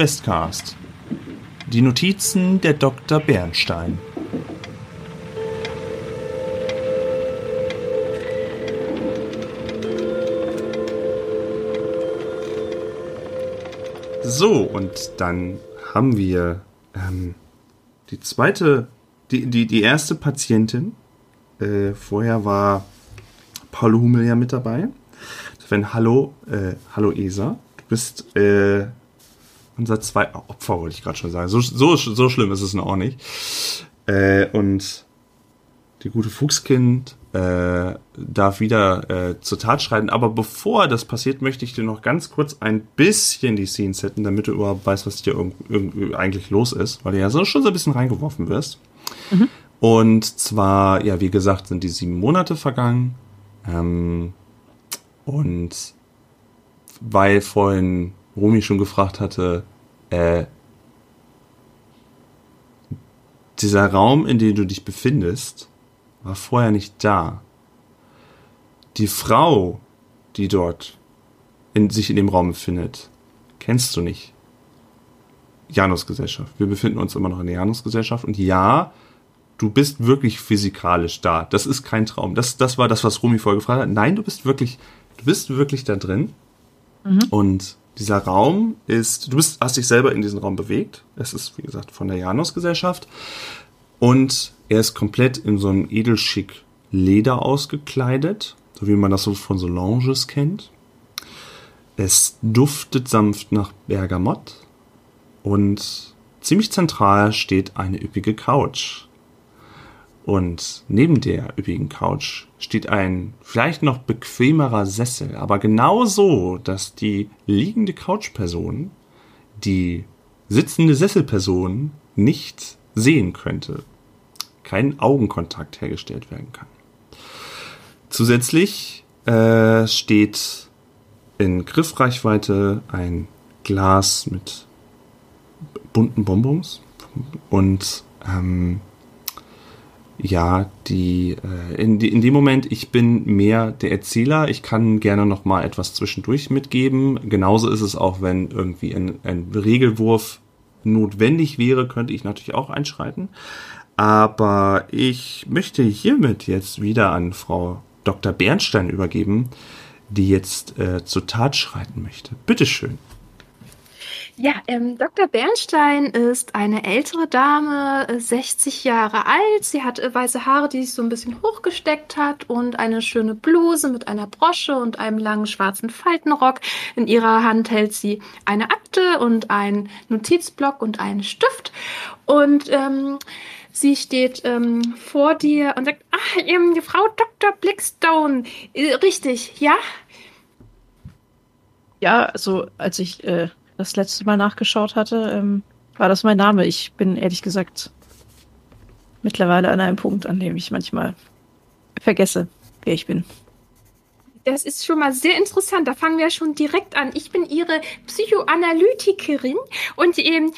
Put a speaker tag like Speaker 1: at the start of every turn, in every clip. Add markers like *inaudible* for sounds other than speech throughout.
Speaker 1: Questcast. Die Notizen der Dr. Bernstein. So, und dann haben wir ähm, die zweite, die, die, die erste Patientin. Äh, vorher war Paul Hummel ja mit dabei. Wenn Hallo, äh, Hallo Esa, du bist äh, unser zwei Opfer, wollte ich gerade schon sagen. So, so, so schlimm ist es noch auch nicht. Äh, und die gute Fuchskind äh, darf wieder äh, zur Tat schreiten. Aber bevor das passiert, möchte ich dir noch ganz kurz ein bisschen die Szene setzen, damit du überhaupt weißt, was hier irgendwie eigentlich los ist, weil du ja so schon so ein bisschen reingeworfen wirst. Mhm. Und zwar, ja, wie gesagt, sind die sieben Monate vergangen. Ähm, und weil vorhin Rumi schon gefragt hatte, äh, dieser Raum, in dem du dich befindest, war vorher nicht da. Die Frau, die dort in, sich in dem Raum befindet, kennst du nicht. Janusgesellschaft. Wir befinden uns immer noch in der Janusgesellschaft und ja, du bist wirklich physikalisch da. Das ist kein Traum. Das, das war das, was Rumi vorher gefragt hat. Nein, du bist wirklich, du bist wirklich da drin. Mhm. Und dieser Raum ist, du bist, hast dich selber in diesen Raum bewegt. Es ist, wie gesagt, von der Janusgesellschaft. Und er ist komplett in so einem edelschick Leder ausgekleidet, so wie man das so von Solanges kennt. Es duftet sanft nach Bergamott und ziemlich zentral steht eine üppige Couch. Und neben der üppigen Couch steht ein vielleicht noch bequemerer Sessel, aber genau so, dass die liegende Couchperson die sitzende Sesselperson nicht sehen könnte. Kein Augenkontakt hergestellt werden kann. Zusätzlich äh, steht in Griffreichweite ein Glas mit bunten Bonbons. Und ähm, ja, die, äh, in, in dem Moment, ich bin mehr der Erzähler, ich kann gerne noch mal etwas zwischendurch mitgeben. Genauso ist es auch, wenn irgendwie ein, ein Regelwurf notwendig wäre, könnte ich natürlich auch einschreiten. Aber ich möchte hiermit jetzt wieder an Frau Dr. Bernstein übergeben, die jetzt äh, zur Tat schreiten möchte. Bitteschön.
Speaker 2: Ja, ähm, Dr. Bernstein ist eine ältere Dame, 60 äh, Jahre alt. Sie hat äh, weiße Haare, die sich so ein bisschen hochgesteckt hat und eine schöne Bluse mit einer Brosche und einem langen schwarzen Faltenrock. In ihrer Hand hält sie eine Akte und einen Notizblock und einen Stift. Und ähm, Sie steht ähm, vor dir und sagt, ah, ähm, Frau Dr. Blackstone, äh, richtig, ja?
Speaker 3: Ja, also als ich äh, das letzte Mal nachgeschaut hatte, ähm, war das mein Name. Ich bin ehrlich gesagt mittlerweile an einem Punkt, an dem ich manchmal vergesse, wer ich bin.
Speaker 2: Das ist schon mal sehr interessant. Da fangen wir schon direkt an. Ich bin Ihre Psychoanalytikerin und ähm,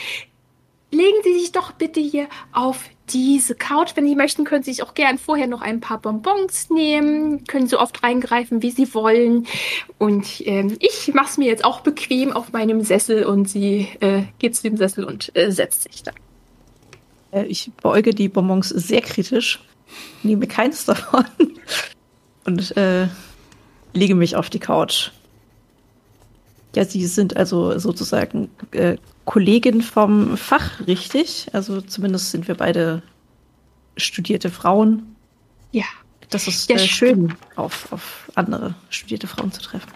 Speaker 2: legen Sie sich doch bitte hier auf diese Couch. Wenn Sie möchten, können Sie sich auch gern vorher noch ein paar Bonbons nehmen, können so oft reingreifen, wie Sie wollen. Und ähm, ich mache es mir jetzt auch bequem auf meinem Sessel und sie äh, geht zu dem Sessel und äh, setzt sich da.
Speaker 3: Äh, ich beuge die Bonbons sehr kritisch, nehme keins *laughs* davon und äh, lege mich auf die Couch. Ja, Sie sind also sozusagen äh, Kollegin vom Fach, richtig? Also zumindest sind wir beide studierte Frauen.
Speaker 2: Ja.
Speaker 3: Das ist ja, äh, schön, auf, auf andere studierte Frauen zu treffen.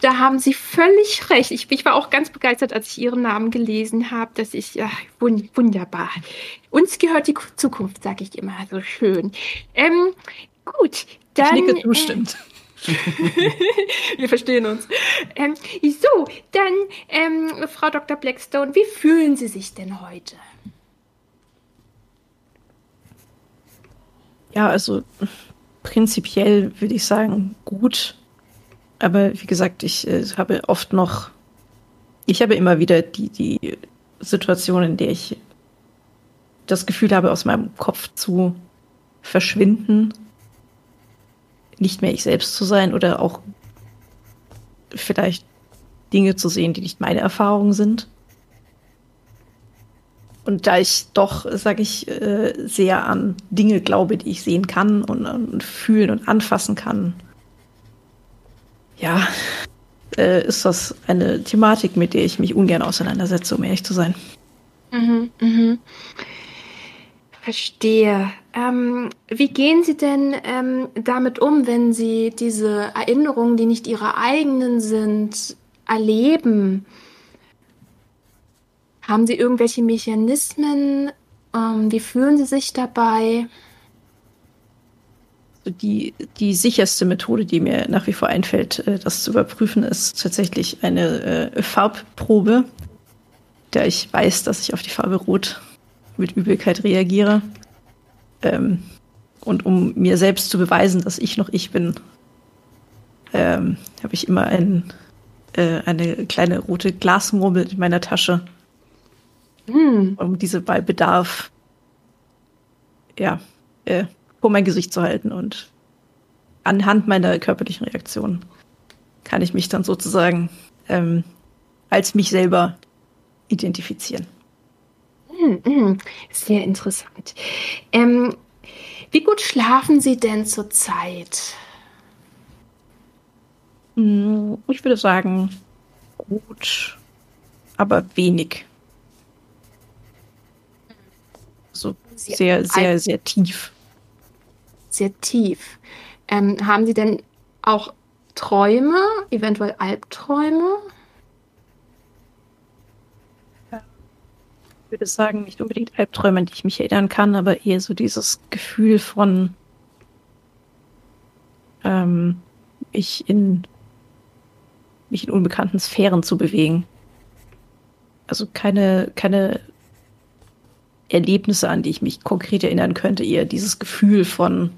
Speaker 2: Da haben Sie völlig recht. Ich, ich, war auch ganz begeistert, als ich Ihren Namen gelesen habe. Das ist ja wunderbar. Uns gehört die Zukunft, sage ich immer so schön. Ähm, gut, dann.
Speaker 3: Ich nicke zustimmt. Äh, *laughs*
Speaker 2: Wir verstehen uns. Ähm, so, dann, ähm, Frau Dr. Blackstone, wie fühlen Sie sich denn heute?
Speaker 3: Ja, also prinzipiell würde ich sagen, gut. Aber wie gesagt, ich äh, habe oft noch, ich habe immer wieder die, die Situation, in der ich das Gefühl habe, aus meinem Kopf zu verschwinden nicht mehr ich selbst zu sein oder auch vielleicht Dinge zu sehen, die nicht meine Erfahrungen sind. und da ich doch, sage ich, äh, sehr an Dinge glaube, die ich sehen kann und, und fühlen und anfassen kann, ja, äh, ist das eine Thematik, mit der ich mich ungern auseinandersetze, um ehrlich zu sein.
Speaker 2: Mhm, mhm. Verstehe. Ähm, wie gehen Sie denn ähm, damit um, wenn Sie diese Erinnerungen, die nicht Ihre eigenen sind, erleben? Haben Sie irgendwelche Mechanismen? Ähm, wie fühlen Sie sich dabei?
Speaker 3: Die, die sicherste Methode, die mir nach wie vor einfällt, äh, das zu überprüfen, ist tatsächlich eine äh, Farbprobe, da ich weiß, dass ich auf die Farbe Rot mit Übelkeit reagiere. Ähm, und um mir selbst zu beweisen, dass ich noch ich bin, ähm, habe ich immer ein, äh, eine kleine rote Glasmurmel in meiner Tasche, mm. um diese bei Bedarf ja, äh, vor mein Gesicht zu halten. Und anhand meiner körperlichen Reaktion kann ich mich dann sozusagen ähm, als mich selber identifizieren.
Speaker 2: Mm, Sehr interessant. Ähm, wie gut schlafen Sie denn zurzeit?
Speaker 3: Mm, ich würde sagen, gut, aber wenig. So sehr, sehr, sehr tief.
Speaker 2: Sehr tief. Ähm, haben Sie denn auch Träume, eventuell Albträume?
Speaker 3: Würde sagen, nicht unbedingt Albträume, an die ich mich erinnern kann, aber eher so dieses Gefühl von ähm, mich in mich in unbekannten Sphären zu bewegen. Also keine, keine Erlebnisse, an die ich mich konkret erinnern könnte, eher dieses Gefühl von,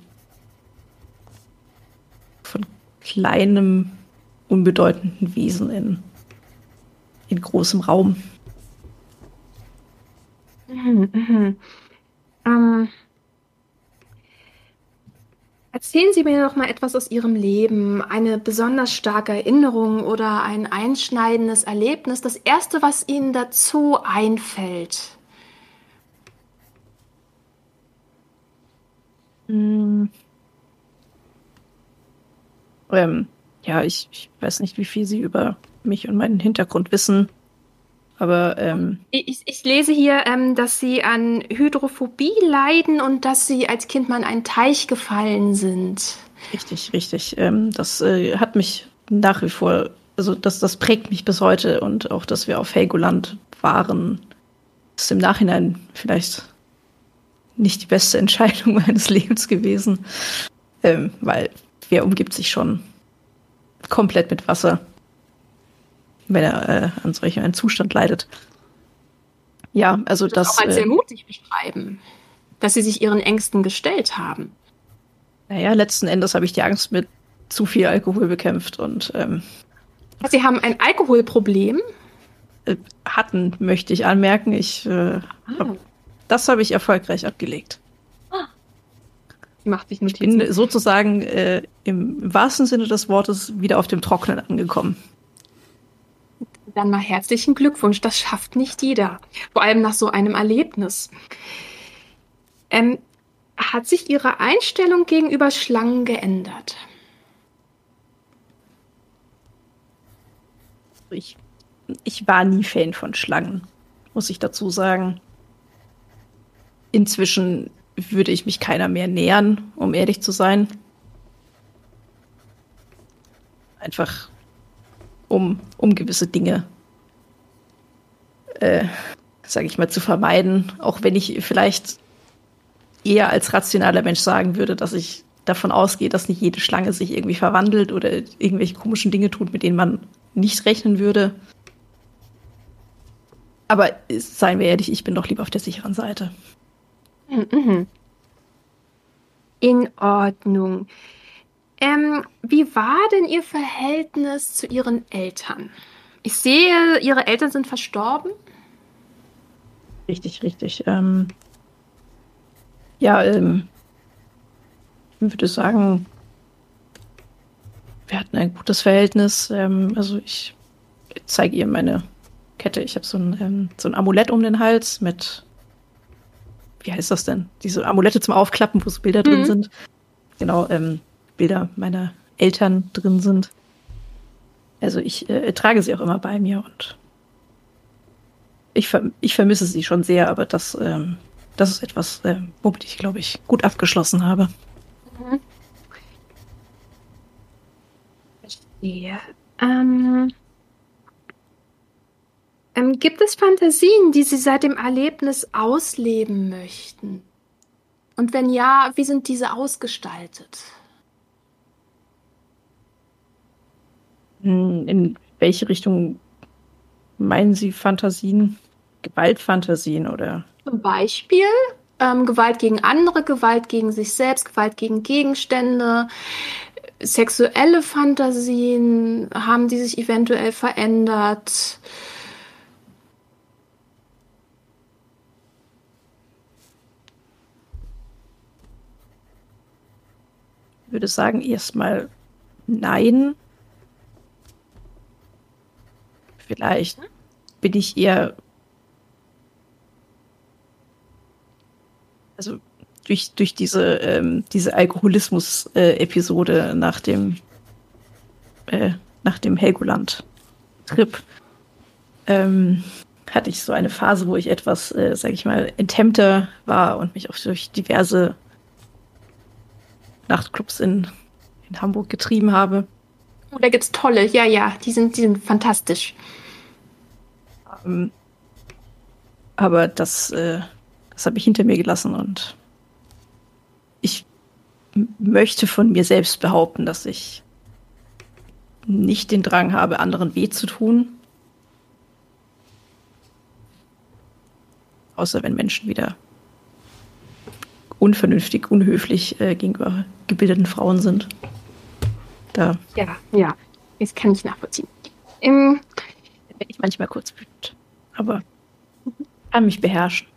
Speaker 3: von kleinem, unbedeutenden Wesen in, in großem Raum.
Speaker 2: Mhm, mhm. Ähm, erzählen Sie mir noch mal etwas aus Ihrem Leben, eine besonders starke Erinnerung oder ein einschneidendes Erlebnis, das erste, was Ihnen dazu einfällt.
Speaker 3: Hm. Ähm, ja, ich, ich weiß nicht, wie viel Sie über mich und meinen Hintergrund wissen. Aber ähm,
Speaker 2: ich, ich lese hier, ähm, dass Sie an Hydrophobie leiden und dass Sie als Kind mal in einen Teich gefallen sind.
Speaker 3: Richtig, richtig. Ähm, das äh, hat mich nach wie vor, also das, das prägt mich bis heute und auch, dass wir auf Helgoland waren, ist im Nachhinein vielleicht nicht die beste *laughs* Entscheidung meines Lebens gewesen, ähm, weil wer umgibt sich schon komplett mit Wasser wenn er äh, an solch einem Zustand leidet. Ja, also das.
Speaker 2: das auch als sehr äh, mutig beschreiben, dass sie sich ihren Ängsten gestellt haben.
Speaker 3: Naja, letzten Endes habe ich die Angst mit zu viel Alkohol bekämpft und. Ähm,
Speaker 2: Sie haben ein Alkoholproblem?
Speaker 3: Äh, hatten, möchte ich anmerken. Ich, äh, ah. hab, das habe ich erfolgreich abgelegt. Ah.
Speaker 2: Macht sich
Speaker 3: Ich bin sozusagen äh, im, im wahrsten Sinne des Wortes wieder auf dem Trockenen angekommen.
Speaker 2: Dann mal herzlichen Glückwunsch. Das schafft nicht jeder. Vor allem nach so einem Erlebnis. Ähm, hat sich Ihre Einstellung gegenüber Schlangen geändert?
Speaker 3: Ich, ich war nie Fan von Schlangen, muss ich dazu sagen. Inzwischen würde ich mich keiner mehr nähern, um ehrlich zu sein. Einfach um, um gewisse Dinge, äh, sage ich mal, zu vermeiden. Auch wenn ich vielleicht eher als rationaler Mensch sagen würde, dass ich davon ausgehe, dass nicht jede Schlange sich irgendwie verwandelt oder irgendwelche komischen Dinge tut, mit denen man nicht rechnen würde. Aber seien wir ehrlich, ich bin doch lieber auf der sicheren Seite.
Speaker 2: Mhm. In Ordnung. Ähm, wie war denn Ihr Verhältnis zu Ihren Eltern? Ich sehe, Ihre Eltern sind verstorben.
Speaker 3: Richtig, richtig. Ähm, ja, ähm, ich würde sagen, wir hatten ein gutes Verhältnis. Ähm, also ich zeige ihr meine Kette. Ich habe so, ein, ähm, so ein Amulett um den Hals mit wie heißt das denn? Diese Amulette zum Aufklappen, wo so Bilder drin
Speaker 2: Mhm.
Speaker 3: sind. Genau, ähm, Bilder meiner Eltern drin sind. Also ich äh, trage sie auch immer bei mir und ich, ver ich vermisse sie schon sehr, aber das, ähm, das ist etwas, ähm, womit ich, glaube ich, gut abgeschlossen habe.
Speaker 2: Verstehe. Ähm, ähm, gibt es Fantasien, die Sie seit dem Erlebnis ausleben möchten? Und wenn ja, wie sind diese ausgestaltet?
Speaker 3: In welche Richtung meinen Sie Fantasien? Gewaltfantasien oder?
Speaker 2: Zum Beispiel ähm, Gewalt gegen andere, Gewalt gegen sich selbst, Gewalt gegen Gegenstände, sexuelle Fantasien, haben die sich eventuell verändert?
Speaker 3: Ich würde sagen, erstmal nein. Vielleicht bin ich eher. Also durch, durch diese, ähm, diese Alkoholismus-Episode nach dem äh, nach dem Helgoland-Trip ähm, hatte ich so eine Phase, wo ich etwas, äh, sag ich mal, enthemmter war und mich auch durch diverse Nachtclubs in, in Hamburg getrieben habe.
Speaker 2: Oh, da gibt's tolle, ja, ja, die sind, die sind fantastisch.
Speaker 3: Ähm, aber das, äh, das habe ich hinter mir gelassen und ich möchte von mir selbst behaupten, dass ich nicht den Drang habe, anderen weh zu tun. Außer wenn Menschen wieder unvernünftig, unhöflich äh, gegenüber gebildeten Frauen sind. Da
Speaker 2: Ja, ja, das kann ich nachvollziehen. Ähm,
Speaker 3: bin ich manchmal kurz wütend. Aber kann mich beherrschen.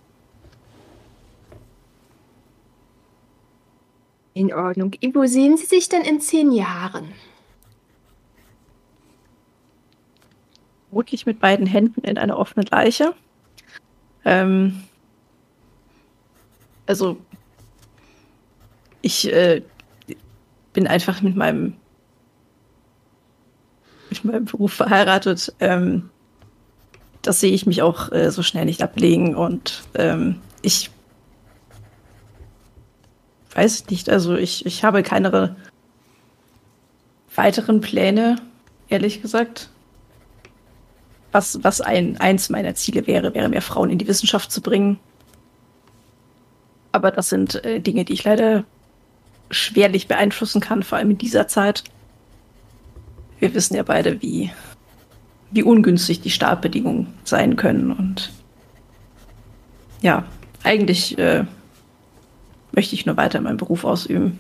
Speaker 2: in Ordnung. Wo sehen Sie sich denn in zehn Jahren?
Speaker 3: vermutlich mit beiden Händen in eine offene Leiche. Ähm, also ich äh, bin einfach mit meinem mit meinem Beruf verheiratet. Ähm, das sehe ich mich auch äh, so schnell nicht ablegen und ähm, ich weiß nicht, also ich, ich habe keine weiteren Pläne, ehrlich gesagt was, was ein, eins meiner Ziele wäre, wäre mehr Frauen in die Wissenschaft zu bringen. Aber das sind äh, Dinge, die ich leider schwerlich beeinflussen kann, vor allem in dieser Zeit. Wir wissen ja beide, wie, wie ungünstig die Startbedingungen sein können. Und ja, eigentlich äh, möchte ich nur weiter meinen Beruf ausüben.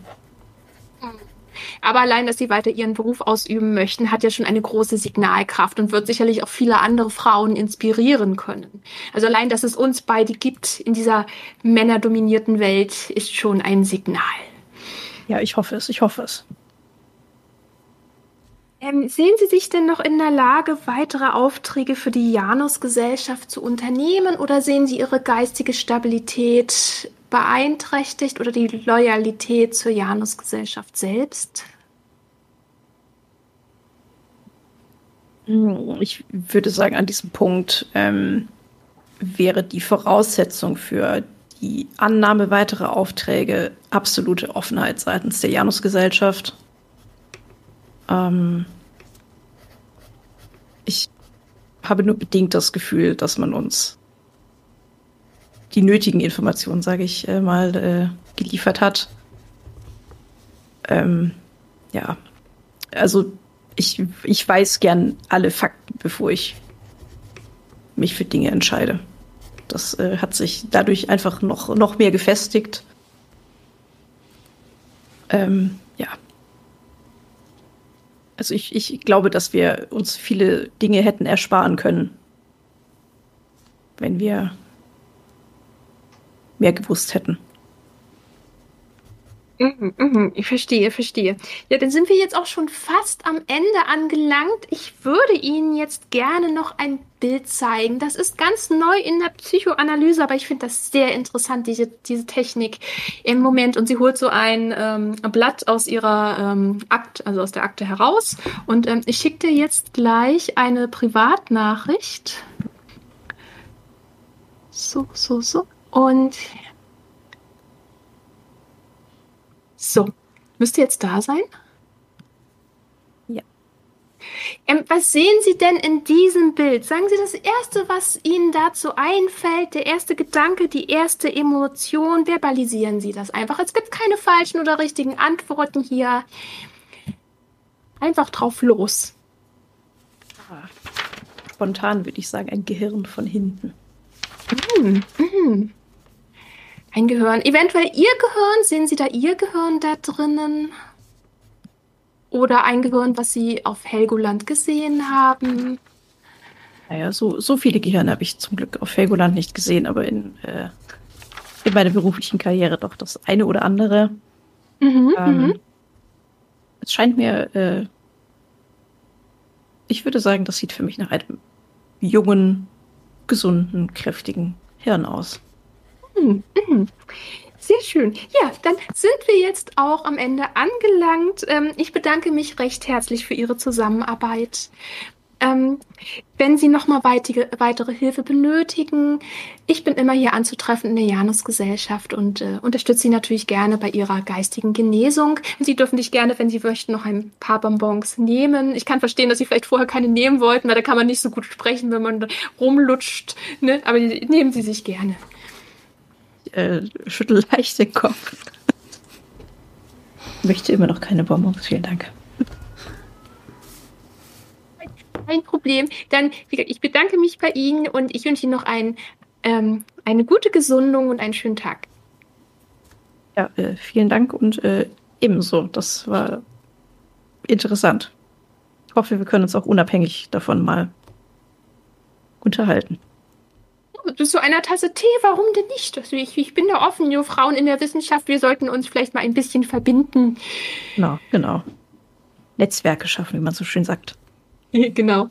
Speaker 2: Aber allein, dass Sie weiter Ihren Beruf ausüben möchten, hat ja schon eine große Signalkraft und wird sicherlich auch viele andere Frauen inspirieren können. Also allein, dass es uns beide gibt in dieser männerdominierten Welt, ist schon ein Signal.
Speaker 3: Ja, ich hoffe es, ich hoffe es.
Speaker 2: Ähm, sehen Sie sich denn noch in der Lage, weitere Aufträge für die Janus-Gesellschaft zu unternehmen oder sehen Sie Ihre geistige Stabilität beeinträchtigt oder die Loyalität zur Janus-Gesellschaft selbst?
Speaker 3: Ich würde sagen, an diesem Punkt ähm, wäre die Voraussetzung für die Annahme weiterer Aufträge absolute Offenheit seitens der Janus-Gesellschaft. Ähm, ich habe nur bedingt das Gefühl, dass man uns die nötigen Informationen, sage ich äh, mal, äh, geliefert hat. Ähm, ja, also ich, ich weiß gern alle Fakten, bevor ich mich für Dinge entscheide. Das äh, hat sich dadurch einfach noch, noch mehr gefestigt. Ähm. Also ich, ich glaube, dass wir uns viele Dinge hätten ersparen können, wenn wir mehr gewusst hätten.
Speaker 2: Mhm, mhm, ich verstehe, verstehe. Ja, dann sind wir jetzt auch schon fast am Ende angelangt. Ich würde Ihnen jetzt gerne noch ein Bild zeigen. Das ist ganz neu in der Psychoanalyse, aber ich finde das sehr interessant, diese, diese Technik im Moment. Und sie holt so ein ähm, Blatt aus ihrer ähm, Akt, also aus der Akte heraus. Und ähm, ich schicke dir jetzt gleich eine Privatnachricht. So, so, so. Und So, müsste jetzt da sein?
Speaker 3: Ja.
Speaker 2: Ähm, was sehen Sie denn in diesem Bild? Sagen Sie das Erste, was Ihnen dazu einfällt, der erste Gedanke, die erste Emotion, verbalisieren Sie das einfach. Es gibt keine falschen oder richtigen Antworten hier. Einfach drauf los.
Speaker 3: Spontan würde ich sagen, ein Gehirn von hinten.
Speaker 2: Mm, mm. Ein Gehirn. Eventuell Ihr Gehirn. Sehen Sie da Ihr Gehirn da drinnen? Oder ein Gehirn, was Sie auf Helgoland gesehen haben?
Speaker 3: Naja, so, so viele Gehirne habe ich zum Glück auf Helgoland nicht gesehen, aber in, äh, in meiner beruflichen Karriere doch das eine oder andere. Mhm, ähm, mhm. es scheint mir, äh, ich würde sagen, das sieht für mich nach einem jungen, gesunden, kräftigen Hirn aus.
Speaker 2: Mhm, mhm. Sehr schön. Ja, dann sind wir jetzt auch am Ende angelangt. Ähm, ich bedanke mich recht herzlich für Ihre Zusammenarbeit. Ähm, wenn Sie nochmal weitere Hilfe benötigen, ich bin immer hier anzutreffen in der Janusgesellschaft und äh, unterstütze Sie natürlich gerne bei Ihrer geistigen Genesung. Sie dürfen dich gerne, wenn Sie möchten, noch ein paar Bonbons nehmen. Ich kann verstehen, dass Sie vielleicht vorher keine nehmen wollten, weil da kann man nicht so gut sprechen, wenn man rumlutscht. Ne? Aber nehmen Sie sich gerne
Speaker 3: äh, schüttel leicht den Kopf. Möchte immer noch keine Bonbons, vielen Dank.
Speaker 2: Kein Problem. Dann, ich bedanke mich bei Ihnen und ich wünsche Ihnen noch ein, ähm, eine gute Gesundung und einen schönen Tag.
Speaker 3: Ja, äh, vielen Dank und äh, ebenso. Das war interessant. Ich hoffe, wir können uns auch unabhängig davon mal unterhalten
Speaker 2: zu einer Tasse Tee, warum denn nicht? Also ich, ich bin da offen, ihr Frauen in der Wissenschaft, wir sollten uns vielleicht mal ein bisschen verbinden.
Speaker 3: Genau, genau. Netzwerke schaffen, wie man so schön sagt. *laughs*
Speaker 2: genau.